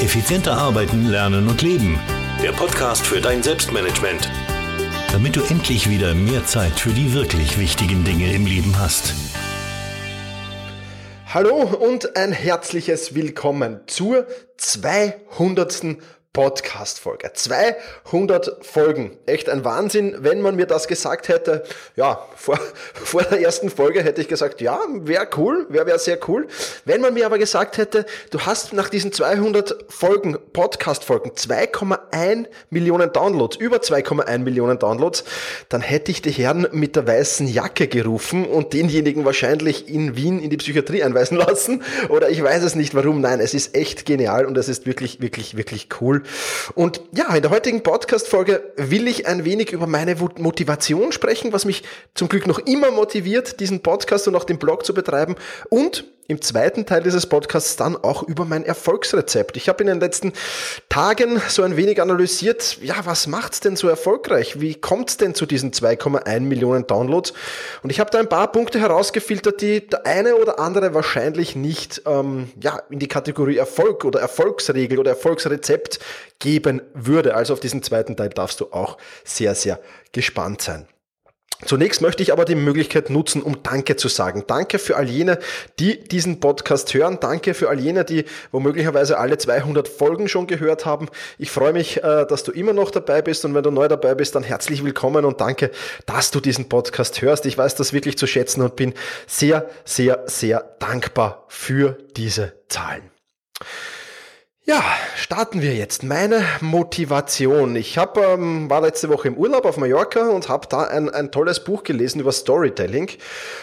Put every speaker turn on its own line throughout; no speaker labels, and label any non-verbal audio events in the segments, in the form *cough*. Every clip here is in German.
Effizienter arbeiten, lernen und leben. Der Podcast für dein Selbstmanagement. Damit du endlich wieder mehr Zeit für die wirklich wichtigen Dinge im Leben hast.
Hallo und ein herzliches Willkommen zur 200. Podcast-Folge. 200 Folgen. Echt ein Wahnsinn. Wenn man mir das gesagt hätte, ja, vor, *laughs* vor der ersten Folge hätte ich gesagt, ja, wäre cool, wäre wär sehr cool. Wenn man mir aber gesagt hätte, du hast nach diesen 200 Folgen, Podcast-Folgen, 2,1 Millionen Downloads, über 2,1 Millionen Downloads, dann hätte ich die Herren mit der weißen Jacke gerufen und denjenigen wahrscheinlich in Wien in die Psychiatrie einweisen *laughs* lassen. Oder ich weiß es nicht warum. Nein, es ist echt genial und es ist wirklich, wirklich, wirklich cool. Und ja, in der heutigen Podcast-Folge will ich ein wenig über meine Motivation sprechen, was mich zum Glück noch immer motiviert, diesen Podcast und auch den Blog zu betreiben. Und im zweiten Teil dieses Podcasts dann auch über mein Erfolgsrezept. Ich habe in den letzten Tagen so ein wenig analysiert, ja, was macht's denn so erfolgreich? Wie kommt's denn zu diesen 2,1 Millionen Downloads? Und ich habe da ein paar Punkte herausgefiltert, die der eine oder andere wahrscheinlich nicht ähm, ja, in die Kategorie Erfolg oder Erfolgsregel oder Erfolgsrezept geben würde. Also auf diesen zweiten Teil darfst du auch sehr, sehr gespannt sein. Zunächst möchte ich aber die Möglichkeit nutzen, um Danke zu sagen. Danke für all jene, die diesen Podcast hören. Danke für all jene, die womöglicherweise alle 200 Folgen schon gehört haben. Ich freue mich, äh, dass du immer noch dabei bist und wenn du neu dabei bist, dann herzlich willkommen und danke, dass du diesen Podcast hörst. Ich weiß das wirklich zu schätzen und bin sehr, sehr, sehr dankbar für diese Zahlen. Ja, starten wir jetzt. Meine Motivation. Ich hab, ähm, war letzte Woche im Urlaub auf Mallorca und habe da ein, ein tolles Buch gelesen über Storytelling.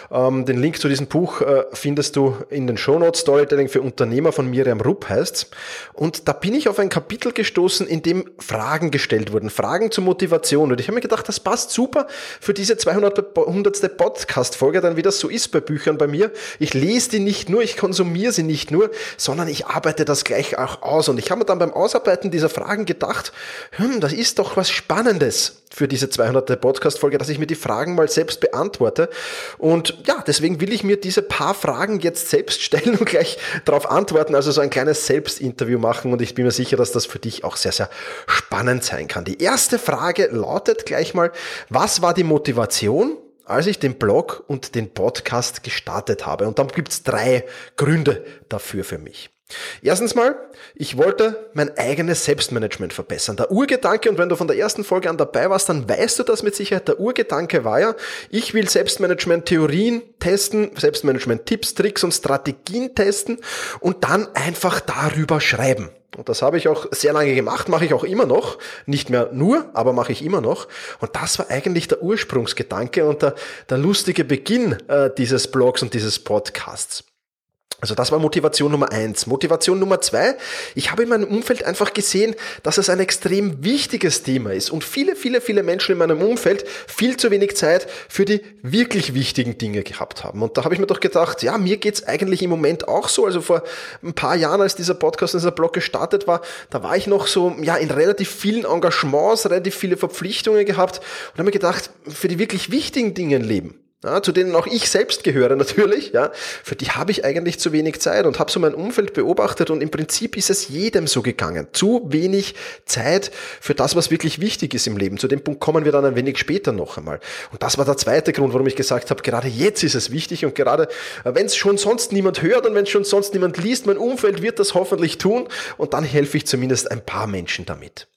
Ähm, den Link zu diesem Buch äh, findest du in den Shownotes. Storytelling für Unternehmer von Miriam Rupp heißt. Und da bin ich auf ein Kapitel gestoßen, in dem Fragen gestellt wurden. Fragen zur Motivation. Und ich habe mir gedacht, das passt super für diese 200. 100. Podcast-Folge, dann wie das so ist bei Büchern bei mir. Ich lese die nicht nur, ich konsumiere sie nicht nur, sondern ich arbeite das gleich auch aus aus. Und ich habe mir dann beim Ausarbeiten dieser Fragen gedacht, hm, das ist doch was Spannendes für diese 200. Podcast-Folge, dass ich mir die Fragen mal selbst beantworte. Und ja, deswegen will ich mir diese paar Fragen jetzt selbst stellen und gleich darauf antworten, also so ein kleines Selbstinterview machen. Und ich bin mir sicher, dass das für dich auch sehr, sehr spannend sein kann. Die erste Frage lautet gleich mal, was war die Motivation? als ich den Blog und den Podcast gestartet habe. Und dann gibt's drei Gründe dafür für mich. Erstens mal, ich wollte mein eigenes Selbstmanagement verbessern. Der Urgedanke, und wenn du von der ersten Folge an dabei warst, dann weißt du das mit Sicherheit. Der Urgedanke war ja, ich will Selbstmanagement-Theorien testen, Selbstmanagement-Tipps, Tricks und Strategien testen und dann einfach darüber schreiben. Und das habe ich auch sehr lange gemacht, mache ich auch immer noch. Nicht mehr nur, aber mache ich immer noch. Und das war eigentlich der Ursprungsgedanke und der, der lustige Beginn äh, dieses Blogs und dieses Podcasts. Also das war Motivation Nummer eins. Motivation Nummer zwei, ich habe in meinem Umfeld einfach gesehen, dass es ein extrem wichtiges Thema ist und viele, viele, viele Menschen in meinem Umfeld viel zu wenig Zeit für die wirklich wichtigen Dinge gehabt haben. Und da habe ich mir doch gedacht, ja, mir geht's eigentlich im Moment auch so. Also vor ein paar Jahren, als dieser Podcast, dieser Blog gestartet war, da war ich noch so, ja, in relativ vielen Engagements, relativ viele Verpflichtungen gehabt und habe mir gedacht, für die wirklich wichtigen Dinge im Leben, ja, zu denen auch ich selbst gehöre natürlich, ja, für die habe ich eigentlich zu wenig Zeit und habe so mein Umfeld beobachtet und im Prinzip ist es jedem so gegangen. Zu wenig Zeit für das, was wirklich wichtig ist im Leben. Zu dem Punkt kommen wir dann ein wenig später noch einmal. Und das war der zweite Grund, warum ich gesagt habe, gerade jetzt ist es wichtig und gerade äh, wenn es schon sonst niemand hört und wenn es schon sonst niemand liest, mein Umfeld wird das hoffentlich tun und dann helfe ich zumindest ein paar Menschen damit.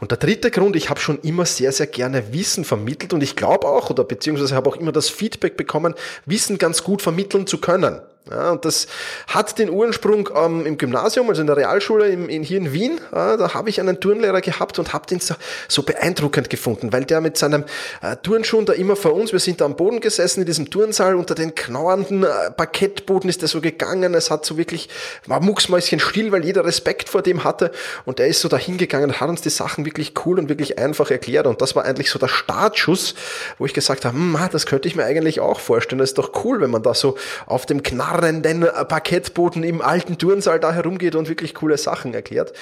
Und der dritte Grund, ich habe schon immer sehr, sehr gerne Wissen vermittelt und ich glaube auch, oder beziehungsweise habe auch immer das Feedback bekommen, Wissen ganz gut vermitteln zu können. Ja, und das hat den Ursprung ähm, im Gymnasium, also in der Realschule im, in, hier in Wien. Ja, da habe ich einen Turnlehrer gehabt und habe den so, so, beeindruckend gefunden, weil der mit seinem äh, Turnschuhen da immer vor uns, wir sind da am Boden gesessen in diesem Turnsaal, unter den knauernden äh, Parkettboden ist er so gegangen. Es hat so wirklich, war mucksmäuschen still, weil jeder Respekt vor dem hatte. Und er ist so dahin gegangen und hat uns die Sachen wirklich cool und wirklich einfach erklärt. Und das war eigentlich so der Startschuss, wo ich gesagt habe, hm, das könnte ich mir eigentlich auch vorstellen. Das ist doch cool, wenn man da so auf dem Knall knarrenden Parkettboden im alten Turnsaal da herumgeht und wirklich coole Sachen erklärt.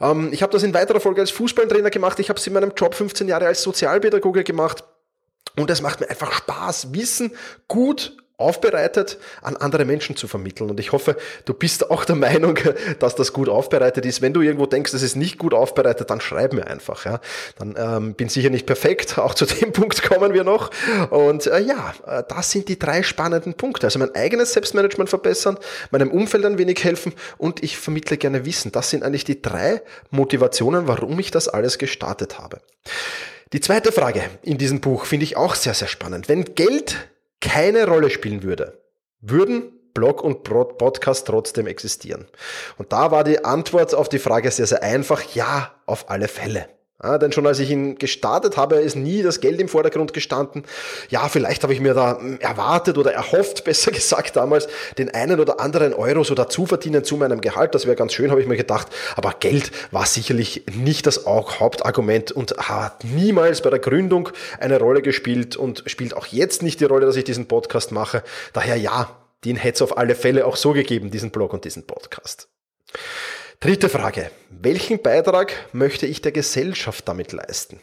Ähm, ich habe das in weiterer Folge als Fußballtrainer gemacht. Ich habe es in meinem Job 15 Jahre als Sozialpädagoge gemacht. Und es macht mir einfach Spaß, Wissen gut aufbereitet an andere Menschen zu vermitteln. Und ich hoffe, du bist auch der Meinung, *laughs* dass das gut aufbereitet ist. Wenn du irgendwo denkst, es ist nicht gut aufbereitet, dann schreib mir einfach. Ja. Dann ähm, bin sicher nicht perfekt. *laughs* Auch zu dem Punkt kommen wir noch. Und äh, ja, äh, das sind die drei spannenden Punkte. Also mein eigenes Selbstmanagement verbessern, meinem Umfeld ein wenig helfen und ich vermittle gerne Wissen. Das sind eigentlich die drei Motivationen, warum ich das alles gestartet habe. Die zweite Frage in diesem Buch finde ich auch sehr, sehr spannend. Wenn Geld keine Rolle spielen würde, würden Blog und Podcast trotzdem existieren? Und da war die Antwort auf die Frage sehr, sehr einfach. Ja, auf alle Fälle. Ja, denn schon als ich ihn gestartet habe, ist nie das Geld im Vordergrund gestanden. Ja, vielleicht habe ich mir da hm, erwartet oder erhofft, *laughs* besser gesagt damals, den einen oder anderen Euro so dazu verdienen zu meinem Gehalt. Das wäre ganz schön, habe ich mir gedacht. Aber Geld war sicherlich nicht das Hauptargument und hat niemals bei der Gründung eine Rolle gespielt und spielt auch jetzt nicht die Rolle, dass ich diesen Podcast mache. Daher ja, den hätte es auf alle Fälle auch so gegeben, diesen Blog und diesen Podcast. Dritte Frage. Welchen Beitrag möchte ich der Gesellschaft damit leisten?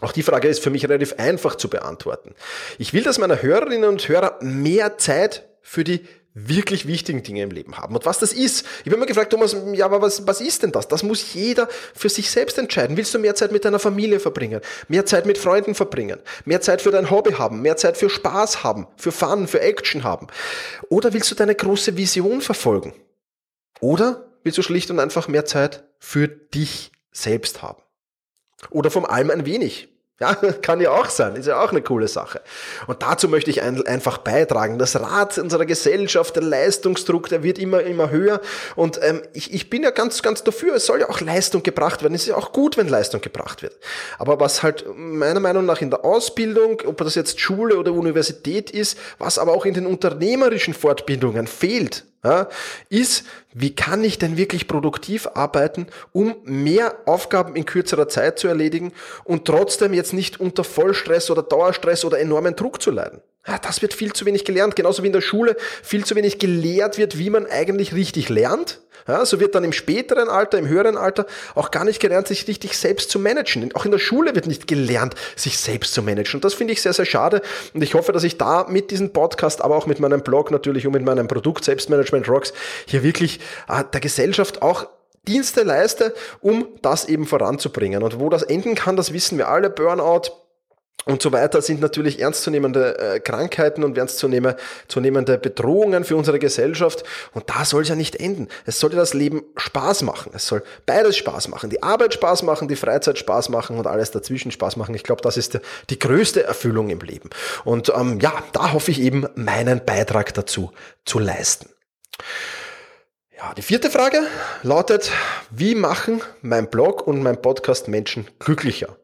Auch die Frage ist für mich relativ einfach zu beantworten. Ich will, dass meine Hörerinnen und Hörer mehr Zeit für die wirklich wichtigen Dinge im Leben haben. Und was das ist, ich habe immer gefragt, Thomas, ja, aber was, was ist denn das? Das muss jeder für sich selbst entscheiden. Willst du mehr Zeit mit deiner Familie verbringen? Mehr Zeit mit Freunden verbringen? Mehr Zeit für dein Hobby haben? Mehr Zeit für Spaß haben? Für Fun, für Action haben? Oder willst du deine große Vision verfolgen? Oder willst du schlicht und einfach mehr Zeit für dich selbst haben. Oder vom allem ein wenig. Ja, *laughs* kann ja auch sein, ist ja auch eine coole Sache. Und dazu möchte ich ein, einfach beitragen. Das Rad unserer Gesellschaft, der Leistungsdruck, der wird immer, immer höher. Und ähm, ich, ich bin ja ganz, ganz dafür, es soll ja auch Leistung gebracht werden. Es ist ja auch gut, wenn Leistung gebracht wird. Aber was halt meiner Meinung nach in der Ausbildung, ob das jetzt Schule oder Universität ist, was aber auch in den unternehmerischen Fortbildungen fehlt, ja, ist, wie kann ich denn wirklich produktiv arbeiten, um mehr Aufgaben in kürzerer Zeit zu erledigen und trotzdem jetzt nicht unter Vollstress oder Dauerstress oder enormen Druck zu leiden. Ja, das wird viel zu wenig gelernt, genauso wie in der Schule viel zu wenig gelehrt wird, wie man eigentlich richtig lernt. Ja, so wird dann im späteren Alter, im höheren Alter auch gar nicht gelernt, sich richtig selbst zu managen. Auch in der Schule wird nicht gelernt, sich selbst zu managen. Und das finde ich sehr, sehr schade. Und ich hoffe, dass ich da mit diesem Podcast, aber auch mit meinem Blog natürlich und mit meinem Produkt Selbstmanagement Rocks hier wirklich äh, der Gesellschaft auch Dienste leiste, um das eben voranzubringen. Und wo das enden kann, das wissen wir alle. Burnout, und so weiter sind natürlich ernstzunehmende äh, Krankheiten und ernstzunehmende Bedrohungen für unsere Gesellschaft. Und da soll es ja nicht enden. Es sollte das Leben Spaß machen. Es soll beides Spaß machen. Die Arbeit Spaß machen, die Freizeit Spaß machen und alles dazwischen Spaß machen. Ich glaube, das ist die größte Erfüllung im Leben. Und ähm, ja, da hoffe ich eben, meinen Beitrag dazu zu leisten. Ja, die vierte Frage lautet, wie machen mein Blog und mein Podcast Menschen glücklicher?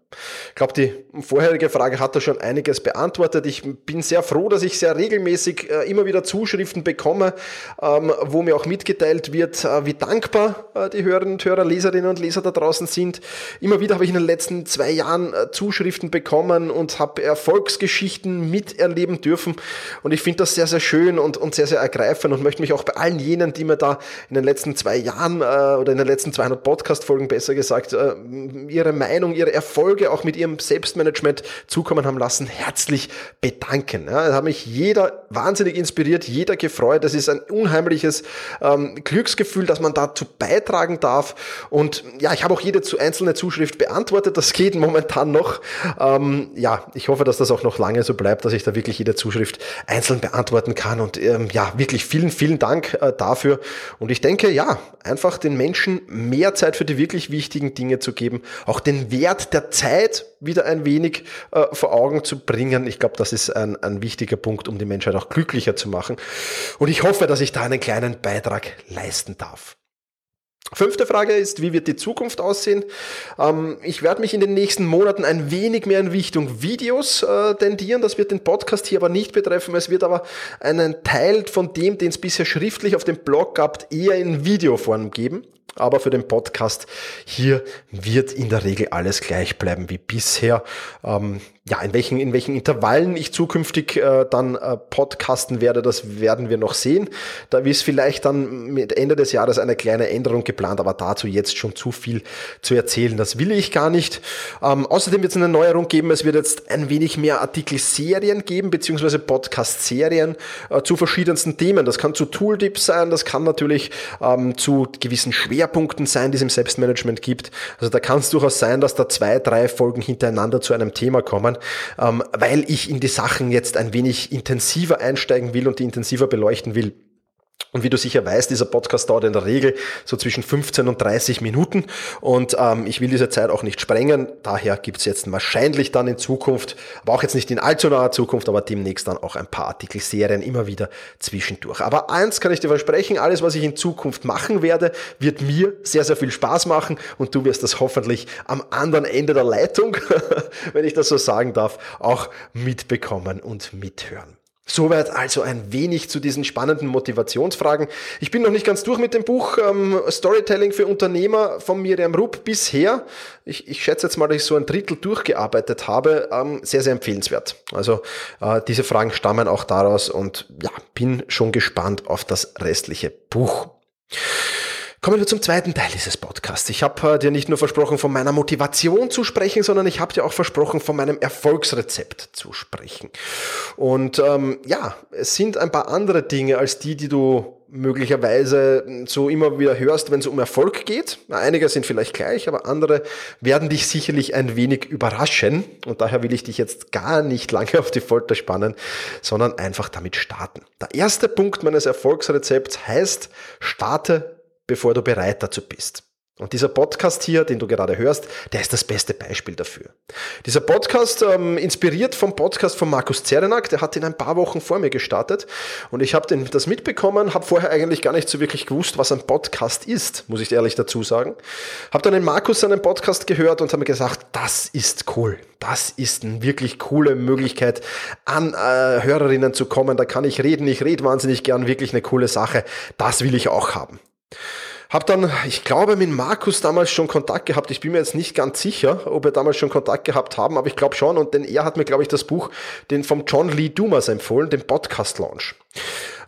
Ich glaube, die vorherige Frage hat da schon einiges beantwortet. Ich bin sehr froh, dass ich sehr regelmäßig äh, immer wieder Zuschriften bekomme, ähm, wo mir auch mitgeteilt wird, äh, wie dankbar äh, die Hörerinnen und Hörer, Leserinnen und Leser da draußen sind. Immer wieder habe ich in den letzten zwei Jahren Zuschriften bekommen und habe Erfolgsgeschichten miterleben dürfen. Und ich finde das sehr, sehr schön und, und sehr, sehr ergreifend und möchte mich auch bei allen jenen, die mir da in den letzten zwei Jahren oder in den letzten 200 Podcast-Folgen besser gesagt, ihre Meinung, ihre Erfolge Erfolge auch mit ihrem Selbstmanagement zukommen haben lassen, herzlich bedanken. Ja, da hat mich jeder wahnsinnig inspiriert, jeder gefreut. Das ist ein unheimliches ähm, Glücksgefühl, dass man dazu beitragen darf. Und ja, ich habe auch jede einzelne Zuschrift beantwortet. Das geht momentan noch. Ähm, ja, ich hoffe, dass das auch noch lange so bleibt, dass ich da wirklich jede Zuschrift einzeln beantworten kann. Und ähm, ja, wirklich vielen, vielen Dank äh, dafür. Und ich denke, ja, einfach den Menschen mehr Zeit für die wirklich wichtigen Dinge zu geben, auch den Wert der Zeit Zeit wieder ein wenig äh, vor Augen zu bringen. Ich glaube, das ist ein, ein wichtiger Punkt, um die Menschheit auch glücklicher zu machen. Und ich hoffe, dass ich da einen kleinen Beitrag leisten darf. Fünfte Frage ist, wie wird die Zukunft aussehen? Ähm, ich werde mich in den nächsten Monaten ein wenig mehr in Richtung Videos äh, tendieren. Das wird den Podcast hier aber nicht betreffen. Es wird aber einen Teil von dem, den es bisher schriftlich auf dem Blog gab, eher in Videoform geben. Aber für den Podcast hier wird in der Regel alles gleich bleiben wie bisher. Ähm, ja, in welchen, in welchen Intervallen ich zukünftig äh, dann äh, podcasten werde, das werden wir noch sehen. Da ist vielleicht dann mit Ende des Jahres eine kleine Änderung geplant, aber dazu jetzt schon zu viel zu erzählen. Das will ich gar nicht. Ähm, außerdem wird es eine Neuerung geben. Es wird jetzt ein wenig mehr Artikelserien geben, beziehungsweise Podcast-Serien äh, zu verschiedensten Themen. Das kann zu Tooltips sein, das kann natürlich ähm, zu gewissen Schwerpunkten sein, die es im Selbstmanagement gibt. Also da kann es durchaus sein, dass da zwei, drei Folgen hintereinander zu einem Thema kommen kommen, ähm, weil ich in die Sachen jetzt ein wenig intensiver einsteigen will und die intensiver beleuchten will. Und wie du sicher weißt, dieser Podcast dauert in der Regel so zwischen 15 und 30 Minuten und ähm, ich will diese Zeit auch nicht sprengen. Daher gibt's jetzt wahrscheinlich dann in Zukunft, aber auch jetzt nicht in allzu naher Zukunft, aber demnächst dann auch ein paar Artikelserien immer wieder zwischendurch. Aber eins kann ich dir versprechen, alles, was ich in Zukunft machen werde, wird mir sehr, sehr viel Spaß machen und du wirst das hoffentlich am anderen Ende der Leitung, *laughs* wenn ich das so sagen darf, auch mitbekommen und mithören. Soweit also ein wenig zu diesen spannenden Motivationsfragen. Ich bin noch nicht ganz durch mit dem Buch ähm, Storytelling für Unternehmer von Miriam Rupp bisher. Ich, ich schätze jetzt mal, dass ich so ein Drittel durchgearbeitet habe. Ähm, sehr, sehr empfehlenswert. Also äh, diese Fragen stammen auch daraus und ja, bin schon gespannt auf das restliche Buch. Kommen wir zum zweiten Teil dieses Podcasts. Ich habe äh, dir nicht nur versprochen, von meiner Motivation zu sprechen, sondern ich habe dir auch versprochen, von meinem Erfolgsrezept zu sprechen. Und ähm, ja, es sind ein paar andere Dinge als die, die du möglicherweise so immer wieder hörst, wenn es um Erfolg geht. Einige sind vielleicht gleich, aber andere werden dich sicherlich ein wenig überraschen. Und daher will ich dich jetzt gar nicht lange auf die Folter spannen, sondern einfach damit starten. Der erste Punkt meines Erfolgsrezepts heißt, starte bevor du bereit dazu bist. Und dieser Podcast hier, den du gerade hörst, der ist das beste Beispiel dafür. Dieser Podcast, ähm, inspiriert vom Podcast von Markus Zerenak, der hat in ein paar Wochen vor mir gestartet und ich habe das mitbekommen, habe vorher eigentlich gar nicht so wirklich gewusst, was ein Podcast ist, muss ich ehrlich dazu sagen. Habe dann den Markus seinen Podcast gehört und habe mir gesagt, das ist cool. Das ist eine wirklich coole Möglichkeit, an äh, Hörerinnen zu kommen. Da kann ich reden, ich rede wahnsinnig gern, wirklich eine coole Sache. Das will ich auch haben. Hab dann, ich glaube, mit Markus damals schon Kontakt gehabt. Ich bin mir jetzt nicht ganz sicher, ob wir damals schon Kontakt gehabt haben, aber ich glaube schon. Und denn er hat mir, glaube ich, das Buch, den vom John Lee Dumas empfohlen, den Podcast Launch.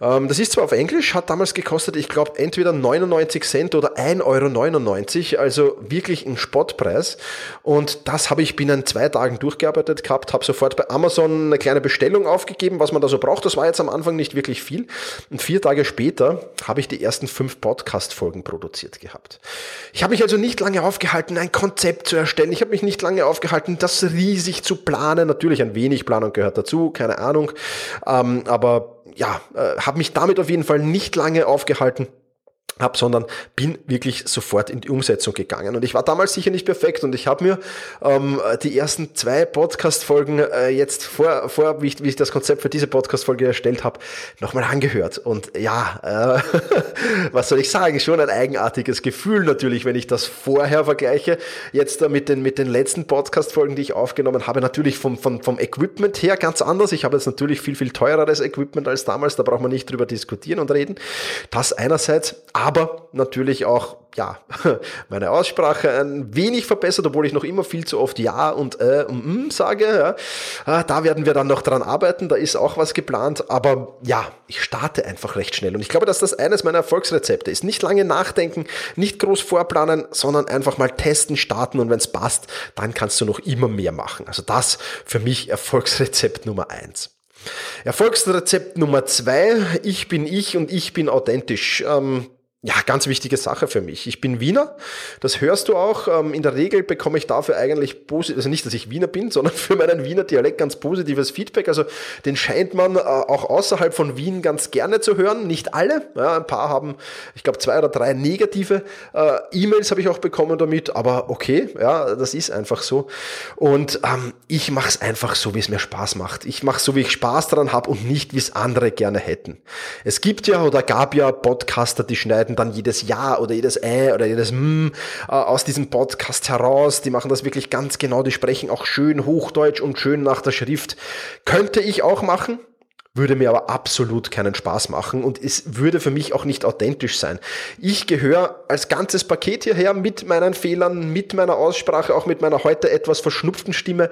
Ähm, das ist zwar auf Englisch, hat damals gekostet, ich glaube, entweder 99 Cent oder 1,99 Euro, also wirklich ein Spottpreis. Und das habe ich binnen zwei Tagen durchgearbeitet gehabt, habe sofort bei Amazon eine kleine Bestellung aufgegeben, was man da so braucht. Das war jetzt am Anfang nicht wirklich viel. Und vier Tage später habe ich die ersten fünf Podcast-Folgen produziert gehabt. Ich habe mich also nicht lange aufgehalten, ein Konzept zu erstellen. Ich habe mich nicht lange aufgehalten, das riesig zu planen. Natürlich ein wenig Planung gehört dazu, keine Ahnung. Ähm, aber ja, äh, habe mich damit auf jeden Fall nicht lange aufgehalten habe, sondern bin wirklich sofort in die Umsetzung gegangen. Und ich war damals sicher nicht perfekt und ich habe mir ähm, die ersten zwei Podcast-Folgen äh, jetzt vor, vor wie, ich, wie ich das Konzept für diese Podcast-Folge erstellt habe, nochmal angehört. Und ja, äh, *laughs* was soll ich sagen, schon ein eigenartiges Gefühl natürlich, wenn ich das vorher vergleiche. Jetzt äh, mit, den, mit den letzten Podcast-Folgen, die ich aufgenommen habe, natürlich vom, vom, vom Equipment her ganz anders. Ich habe jetzt natürlich viel, viel teureres Equipment als damals, da braucht man nicht drüber diskutieren und reden. Das einerseits, aber natürlich auch ja, *laughs* meine Aussprache ein wenig verbessert, obwohl ich noch immer viel zu oft Ja und äh und mm sage. Ja. Ah, da werden wir dann noch dran arbeiten, da ist auch was geplant. Aber ja, ich starte einfach recht schnell. Und ich glaube, dass das eines meiner Erfolgsrezepte ist. Nicht lange nachdenken, nicht groß vorplanen, sondern einfach mal testen, starten und wenn es passt, dann kannst du noch immer mehr machen. Also das für mich Erfolgsrezept Nummer eins. Erfolgsrezept Nummer zwei, ich bin ich und ich bin authentisch. Ähm, ja, ganz wichtige Sache für mich. Ich bin Wiener, das hörst du auch. Ähm, in der Regel bekomme ich dafür eigentlich positiv, also nicht, dass ich Wiener bin, *laughs* sondern für meinen Wiener Dialekt ganz positives Feedback. Also den scheint man äh, auch außerhalb von Wien ganz gerne zu hören. Nicht alle, ja, ein paar haben, ich glaube, zwei oder drei negative äh, E-Mails habe ich auch bekommen damit, aber okay, ja, das ist einfach so. Und ähm, ich mache es einfach so, wie es mir Spaß macht. Ich mache so, wie ich Spaß daran habe und nicht, wie es andere gerne hätten. Es gibt ja oder gab ja Podcaster, die schneiden schneiden dann jedes Ja oder jedes Äh oder jedes M äh, aus diesem Podcast heraus. Die machen das wirklich ganz genau. Die sprechen auch schön Hochdeutsch und schön nach der Schrift. Könnte ich auch machen, würde mir aber absolut keinen Spaß machen und es würde für mich auch nicht authentisch sein. Ich gehöre als ganzes Paket hierher mit meinen Fehlern, mit meiner Aussprache, auch mit meiner heute etwas verschnupften Stimme.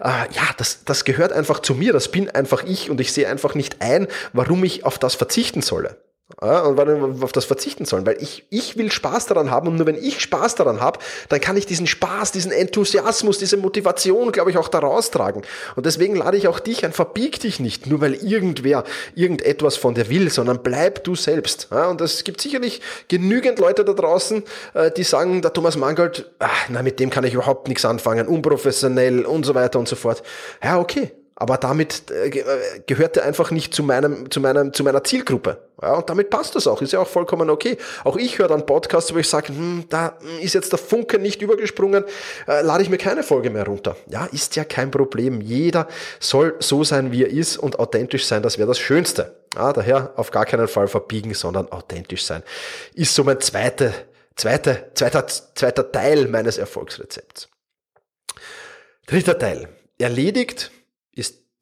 Äh, ja, das, das gehört einfach zu mir, das bin einfach ich und ich sehe einfach nicht ein, warum ich auf das verzichten solle. Ja, und warum auf das verzichten sollen, weil ich, ich will Spaß daran haben und nur wenn ich Spaß daran habe, dann kann ich diesen Spaß, diesen Enthusiasmus, diese Motivation, glaube ich, auch daraus tragen. Und deswegen lade ich auch dich ein, verbieg dich nicht, nur weil irgendwer irgendetwas von dir will, sondern bleib du selbst. Ja, und es gibt sicherlich genügend Leute da draußen, äh, die sagen, der Thomas Mangold, ach, na, mit dem kann ich überhaupt nichts anfangen, unprofessionell und so weiter und so fort. Ja, okay, aber damit äh, äh, gehört er einfach nicht zu meinem, zu meinem, zu meiner Zielgruppe. Ja, und damit passt das auch, ist ja auch vollkommen okay. Auch ich höre dann Podcasts, wo ich sage, hm, da ist jetzt der Funke nicht übergesprungen, äh, lade ich mir keine Folge mehr runter. Ja, ist ja kein Problem. Jeder soll so sein, wie er ist und authentisch sein, das wäre das Schönste. Ja, daher auf gar keinen Fall verbiegen, sondern authentisch sein. Ist so mein zweite, zweite, zweiter, zweiter Teil meines Erfolgsrezepts. Dritter Teil. Erledigt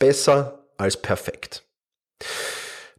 besser als perfekt.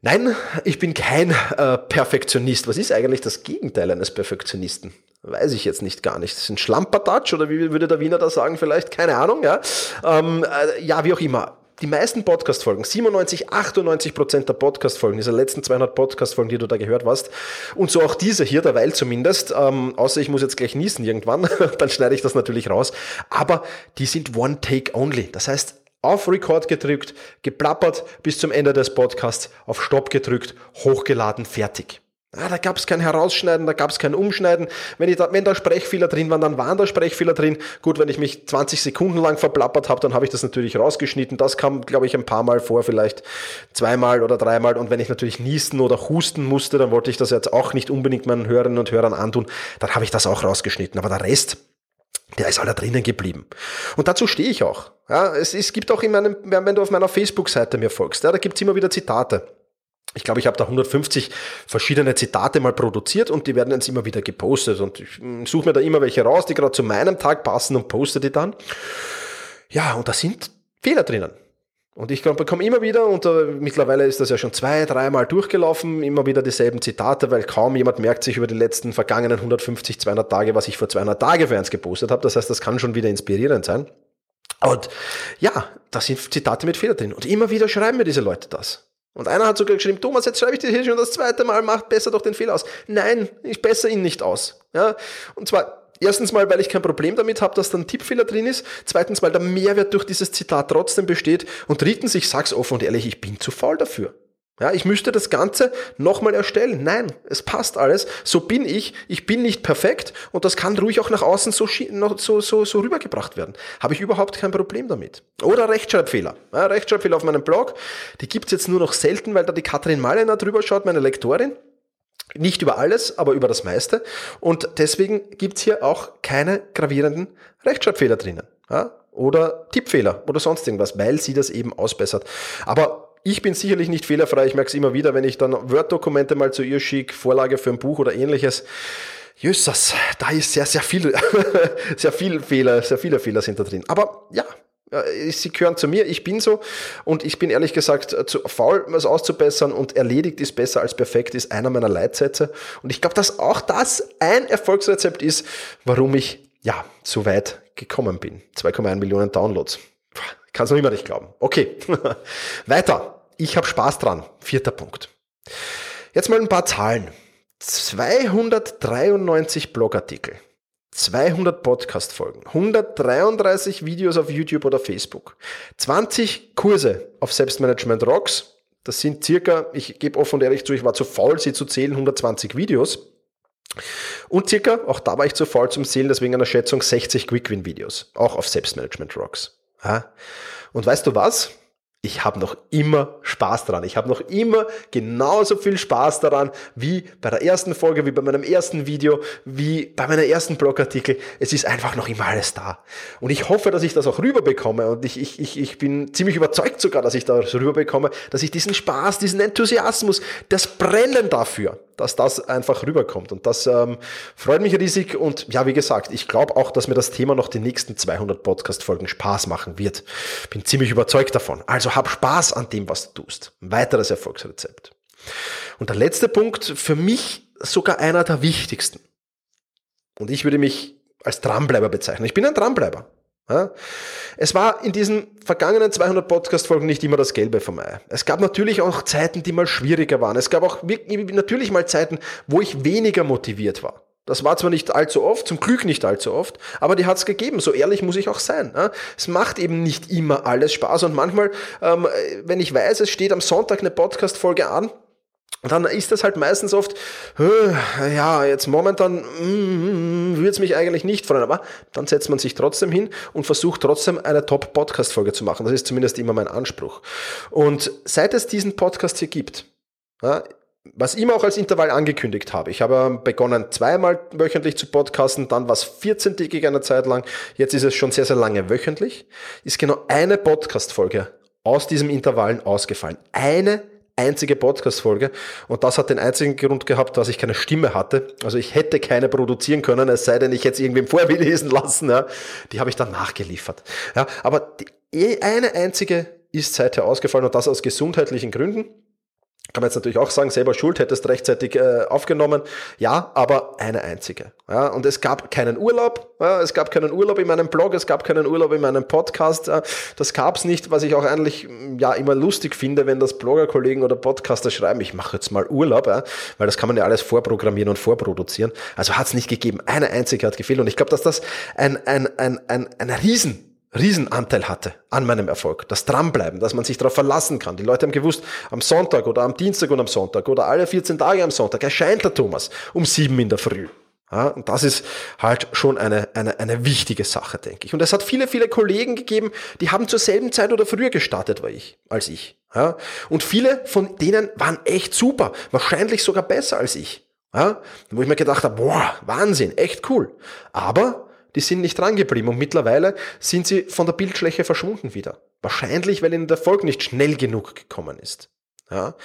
Nein, ich bin kein äh, Perfektionist. Was ist eigentlich das Gegenteil eines Perfektionisten? Weiß ich jetzt nicht gar nicht. Das ist ein Schlampertatsch oder wie würde der Wiener da sagen vielleicht? Keine Ahnung, ja. Ähm, äh, ja, wie auch immer. Die meisten Podcast-Folgen, 97, 98 Prozent der Podcast-Folgen, diese letzten 200 Podcast-Folgen, die du da gehört hast, und so auch diese hier, derweil zumindest, ähm, außer ich muss jetzt gleich niesen irgendwann, *laughs* dann schneide ich das natürlich raus, aber die sind One-Take-Only. Das heißt, auf Record gedrückt, geplappert bis zum Ende des Podcasts, auf Stopp gedrückt, hochgeladen, fertig. Ah, da gab es kein Herausschneiden, da gab es kein Umschneiden. Wenn, da, wenn da Sprechfehler drin waren, dann waren da Sprechfehler drin. Gut, wenn ich mich 20 Sekunden lang verplappert habe, dann habe ich das natürlich rausgeschnitten. Das kam, glaube ich, ein paar Mal vor, vielleicht zweimal oder dreimal. Und wenn ich natürlich niesen oder husten musste, dann wollte ich das jetzt auch nicht unbedingt meinen Hörerinnen und Hörern antun. Dann habe ich das auch rausgeschnitten. Aber der Rest, der ist alle drinnen geblieben. Und dazu stehe ich auch. Ja, es, es gibt auch in meinem, wenn du auf meiner Facebook-Seite mir folgst, ja, da gibt's immer wieder Zitate. Ich glaube, ich habe da 150 verschiedene Zitate mal produziert und die werden jetzt immer wieder gepostet. Und ich hm, suche mir da immer welche raus, die gerade zu meinem Tag passen und poste die dann. Ja, und da sind Fehler drinnen. Und ich bekomme immer wieder, und uh, mittlerweile ist das ja schon zwei, dreimal durchgelaufen, immer wieder dieselben Zitate, weil kaum jemand merkt sich über die letzten vergangenen 150, 200 Tage, was ich vor 200 Tagen für eins gepostet habe. Das heißt, das kann schon wieder inspirierend sein. Und ja, da sind Zitate mit Fehler drin. Und immer wieder schreiben mir diese Leute das. Und einer hat sogar geschrieben, Thomas, jetzt schreibe ich dir hier schon das zweite Mal, mach besser doch den Fehler aus. Nein, ich bessere ihn nicht aus. Ja? Und zwar Erstens mal, weil ich kein Problem damit habe, dass da ein Tippfehler drin ist. Zweitens, weil der Mehrwert durch dieses Zitat trotzdem besteht. Und drittens, ich sag's offen und ehrlich, ich bin zu faul dafür. Ja, ich müsste das Ganze nochmal erstellen. Nein, es passt alles. So bin ich. Ich bin nicht perfekt und das kann ruhig auch nach außen so, so, so, so rübergebracht werden. Habe ich überhaupt kein Problem damit. Oder Rechtschreibfehler. Ja, Rechtschreibfehler auf meinem Blog. Die gibt's jetzt nur noch selten, weil da die Katrin Malena drüber schaut, meine Lektorin. Nicht über alles, aber über das meiste. Und deswegen gibt's hier auch keine gravierenden Rechtschreibfehler drinnen. Ja? Oder Tippfehler oder sonst irgendwas, weil sie das eben ausbessert. Aber ich bin sicherlich nicht fehlerfrei. Ich merke es immer wieder, wenn ich dann Word-Dokumente mal zu ihr schicke, Vorlage für ein Buch oder ähnliches. Jössas, da ist sehr, sehr viel, *laughs* sehr viel Fehler, sehr viele Fehler sind da drin. Aber ja, sie gehören zu mir, ich bin so und ich bin ehrlich gesagt äh, zu faul, was auszubessern und erledigt ist besser als perfekt ist einer meiner Leitsätze. Und ich glaube, dass auch das ein Erfolgsrezept ist, warum ich ja so weit gekommen bin. 2,1 Millionen Downloads. Kann es noch immer nicht glauben. Okay, *laughs* weiter. Ich habe Spaß dran. Vierter Punkt. Jetzt mal ein paar Zahlen. 293 Blogartikel. 200 Podcast-Folgen, 133 Videos auf YouTube oder Facebook, 20 Kurse auf Selbstmanagement Rocks. Das sind circa, ich gebe offen und ehrlich zu, ich war zu faul, sie zu zählen, 120 Videos. Und circa, auch da war ich zu faul zum Zählen, deswegen einer Schätzung 60 Quick-Win-Videos, auch auf Selbstmanagement Rocks. Und weißt du was? Ich habe noch immer Spaß daran. Ich habe noch immer genauso viel Spaß daran wie bei der ersten Folge, wie bei meinem ersten Video, wie bei meinem ersten Blogartikel. Es ist einfach noch immer alles da. Und ich hoffe, dass ich das auch rüberbekomme. Und ich, ich, ich, ich bin ziemlich überzeugt sogar, dass ich das rüberbekomme, dass ich diesen Spaß, diesen Enthusiasmus, das Brennen dafür, dass das einfach rüberkommt. Und das ähm, freut mich riesig. Und ja, wie gesagt, ich glaube auch, dass mir das Thema noch die nächsten 200 Podcast-Folgen Spaß machen wird. Bin ziemlich überzeugt davon. Also Hab Spaß an dem, was du tust. Ein weiteres Erfolgsrezept. Und der letzte Punkt, für mich sogar einer der wichtigsten. Und ich würde mich als Dranbleiber bezeichnen. Ich bin ein Dranbleiber. Ja? Es war in diesen vergangenen 200 Podcast-Folgen nicht immer das Gelbe vom Ei. Es gab natürlich auch Zeiten, die mal schwieriger waren. Es gab auch natürlich mal Zeiten, wo ich weniger motiviert war. Das war zwar nicht allzu oft, zum Glück nicht allzu oft, aber die hat es gegeben. So ehrlich muss ich auch sein. Ja? Es macht eben nicht immer alles Spaß und manchmal, ähm, wenn ich weiß, es steht am Sonntag eine Podcast-Folge an, dann ist das halt meistens oft, ja, jetzt momentan mm, würde es mich eigentlich nicht freuen, aber dann setzt man sich trotzdem hin und versucht trotzdem eine Top-Podcast-Folge zu machen. Das ist zumindest immer mein Anspruch. Und seit es diesen Podcast hier gibt, ja, was ich immer auch als Intervall angekündigt habe. Ich habe begonnen zweimal wöchentlich zu podcasten, dann war es 14-tägig eine Zeit lang, jetzt ist es schon sehr, sehr lange wöchentlich, ist genau eine Podcast-Folge aus diesem Intervallen ausgefallen. Eine einzige Podcast-Folge. Und das hat den einzigen Grund gehabt, dass ich keine Stimme hatte. Also ich hätte keine produzieren können, es sei denn, ich hätte es irgendwem *laughs* vorlesen lassen. Ja. Die habe ich dann nachgeliefert. Ja, aber die, eine einzige ist seither ausgefallen und das aus gesundheitlichen Gründen kann man jetzt natürlich auch sagen, selber schuld, hättest rechtzeitig äh, aufgenommen. Ja, aber eine einzige. Ja, und es gab keinen Urlaub. Ja, es gab keinen Urlaub in meinem Blog, es gab keinen Urlaub in meinem Podcast. Ja, das gab's nicht, was ich auch eigentlich ja immer lustig finde, wenn das Bloggerkollegen oder Podcaster schreiben, ich mache jetzt mal Urlaub, ja, weil das kann man ja alles vorprogrammieren und vorproduzieren. Also hat's nicht gegeben. Eine einzige hat gefehlt. Und ich glaube, dass das ein, ein, ein, ein, ein Riesen Riesenanteil hatte an meinem Erfolg. Das Dranbleiben, dass man sich darauf verlassen kann. Die Leute haben gewusst, am Sonntag oder am Dienstag und am Sonntag oder alle 14 Tage am Sonntag erscheint der Thomas um sieben in der Früh. Ja, und das ist halt schon eine, eine, eine wichtige Sache, denke ich. Und es hat viele, viele Kollegen gegeben, die haben zur selben Zeit oder früher gestartet war ich, als ich. Ja, und viele von denen waren echt super, wahrscheinlich sogar besser als ich. Ja, wo ich mir gedacht habe, boah, Wahnsinn, echt cool. Aber die sind nicht dran geblieben und mittlerweile sind sie von der Bildschläche verschwunden wieder. Wahrscheinlich, weil ihnen der Erfolg nicht schnell genug gekommen ist. Ja.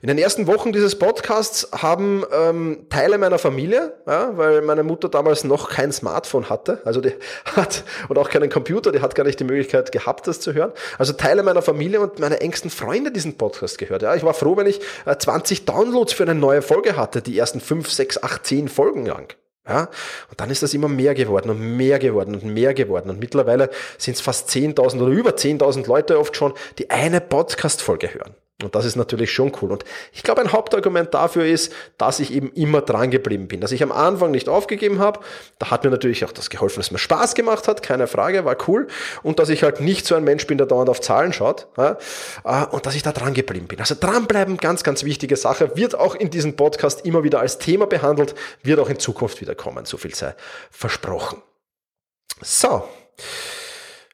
In den ersten Wochen dieses Podcasts haben ähm, Teile meiner Familie, ja, weil meine Mutter damals noch kein Smartphone hatte, also die *laughs* hat und auch keinen Computer, die hat gar nicht die Möglichkeit gehabt, das zu hören. Also Teile meiner Familie und meine engsten Freunde diesen Podcast gehört. Ja, ich war froh, wenn ich äh, 20 Downloads für eine neue Folge hatte, die ersten 5, 6, 8, 10 Folgen lang. Ja? Und dann ist das immer mehr geworden und mehr geworden und mehr geworden. Und mittlerweile sind es fast 10.000 oder über 10.000 Leute oft schon, die eine Podcast-Folge hören. Und das ist natürlich schon cool. Und ich glaube, ein Hauptargument dafür ist, dass ich eben immer dran geblieben bin. Dass ich am Anfang nicht aufgegeben habe. Da hat mir natürlich auch das geholfen, dass mir Spaß gemacht hat, keine Frage, war cool. Und dass ich halt nicht so ein Mensch bin, der dauernd auf Zahlen schaut. Äh, und dass ich da dran geblieben bin. Also dranbleiben, ganz, ganz wichtige Sache. Wird auch in diesem Podcast immer wieder als Thema behandelt. Wird auch in Zukunft wieder kommen. So viel sei versprochen. So.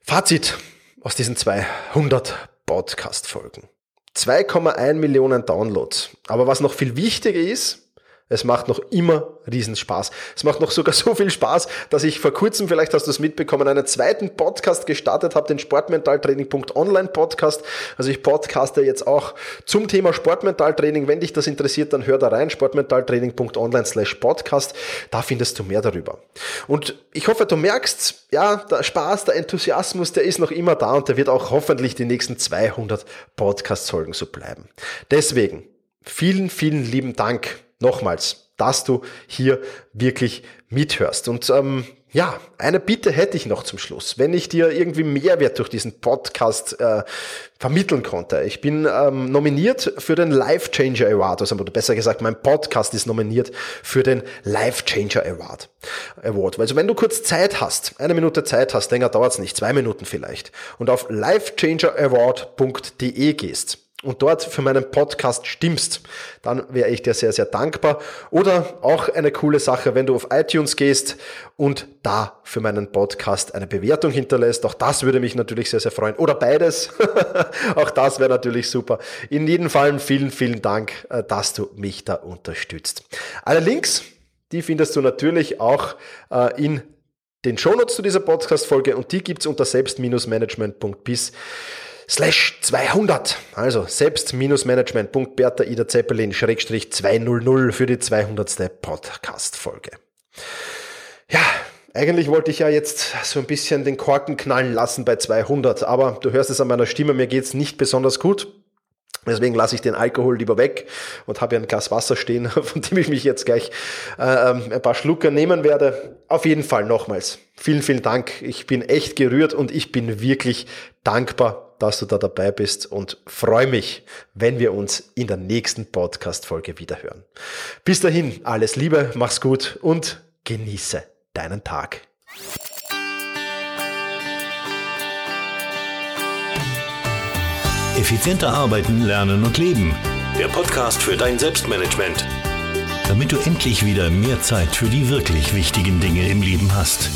Fazit aus diesen 200 Podcast-Folgen. 2,1 Millionen Downloads. Aber was noch viel wichtiger ist, es macht noch immer Riesenspaß. Es macht noch sogar *laughs* so viel Spaß, dass ich vor kurzem, vielleicht hast du es mitbekommen, einen zweiten Podcast gestartet habe, den Sportmentaltraining.online Podcast. Also ich podcaste jetzt auch zum Thema Sportmentaltraining. Wenn dich das interessiert, dann hör da rein, sportmentaltraining.online slash podcast. Da findest du mehr darüber. Und ich hoffe, du merkst, ja, der Spaß, der Enthusiasmus, der ist noch immer da und der wird auch hoffentlich die nächsten 200 Podcast-Folgen so bleiben. Deswegen, vielen, vielen lieben Dank nochmals, dass du hier wirklich mithörst. Und ähm, ja, eine Bitte hätte ich noch zum Schluss, wenn ich dir irgendwie Mehrwert durch diesen Podcast äh, vermitteln konnte. Ich bin ähm, nominiert für den Life Changer Award, also besser gesagt, mein Podcast ist nominiert für den Life Changer Award. Award. Also wenn du kurz Zeit hast, eine Minute Zeit hast, länger dauert es nicht, zwei Minuten vielleicht, und auf lifechangeraward.de gehst, und dort für meinen Podcast stimmst, dann wäre ich dir sehr, sehr dankbar. Oder auch eine coole Sache, wenn du auf iTunes gehst und da für meinen Podcast eine Bewertung hinterlässt. Auch das würde mich natürlich sehr, sehr freuen. Oder beides. *laughs* auch das wäre natürlich super. In jedem Fall vielen, vielen Dank, äh, dass du mich da unterstützt. Alle Links, die findest du natürlich auch äh, in den Shownotes zu dieser Podcast-Folge und die gibt's unter selbst-management.bis slash 200. Also selbst-management.bertha Ida Zeppelin schrägstrich 200 für die 200. Podcast-Folge. Ja, Eigentlich wollte ich ja jetzt so ein bisschen den Korken knallen lassen bei 200, aber du hörst es an meiner Stimme, mir geht's nicht besonders gut. Deswegen lasse ich den Alkohol lieber weg und habe ja ein Glas Wasser stehen, *laughs* von dem ich mich jetzt gleich äh, ähm, ein paar Schlucker nehmen werde. Auf jeden Fall nochmals. Vielen, vielen Dank. Ich bin echt gerührt und ich bin wirklich dankbar, dass du da dabei bist und freue mich, wenn wir uns in der nächsten Podcast-Folge wiederhören. Bis dahin, alles Liebe, mach's gut und genieße deinen Tag.
Effizienter arbeiten, lernen und leben. Der Podcast für dein Selbstmanagement. Damit du endlich wieder mehr Zeit für die wirklich wichtigen Dinge im Leben hast.